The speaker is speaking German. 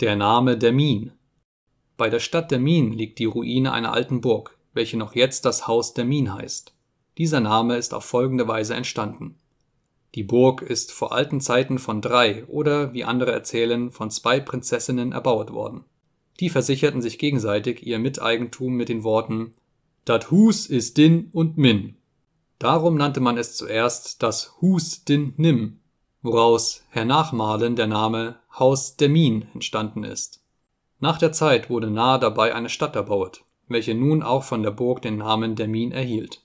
Der Name Demmin Bei der Stadt Demmin liegt die Ruine einer alten Burg, welche noch jetzt das Haus Demmin heißt. Dieser Name ist auf folgende Weise entstanden: Die Burg ist vor alten Zeiten von drei oder, wie andere erzählen, von zwei Prinzessinnen erbauet worden. Die versicherten sich gegenseitig ihr Miteigentum mit den Worten „ Dat Hus is din und min “. Darum nannte man es zuerst das Hus din Nim, woraus hernachmalen der Name Haus Demmin entstanden ist. Nach der Zeit wurde nahe dabei eine Stadt erbauet, welche nun auch von der Burg den Namen Demmin erhielt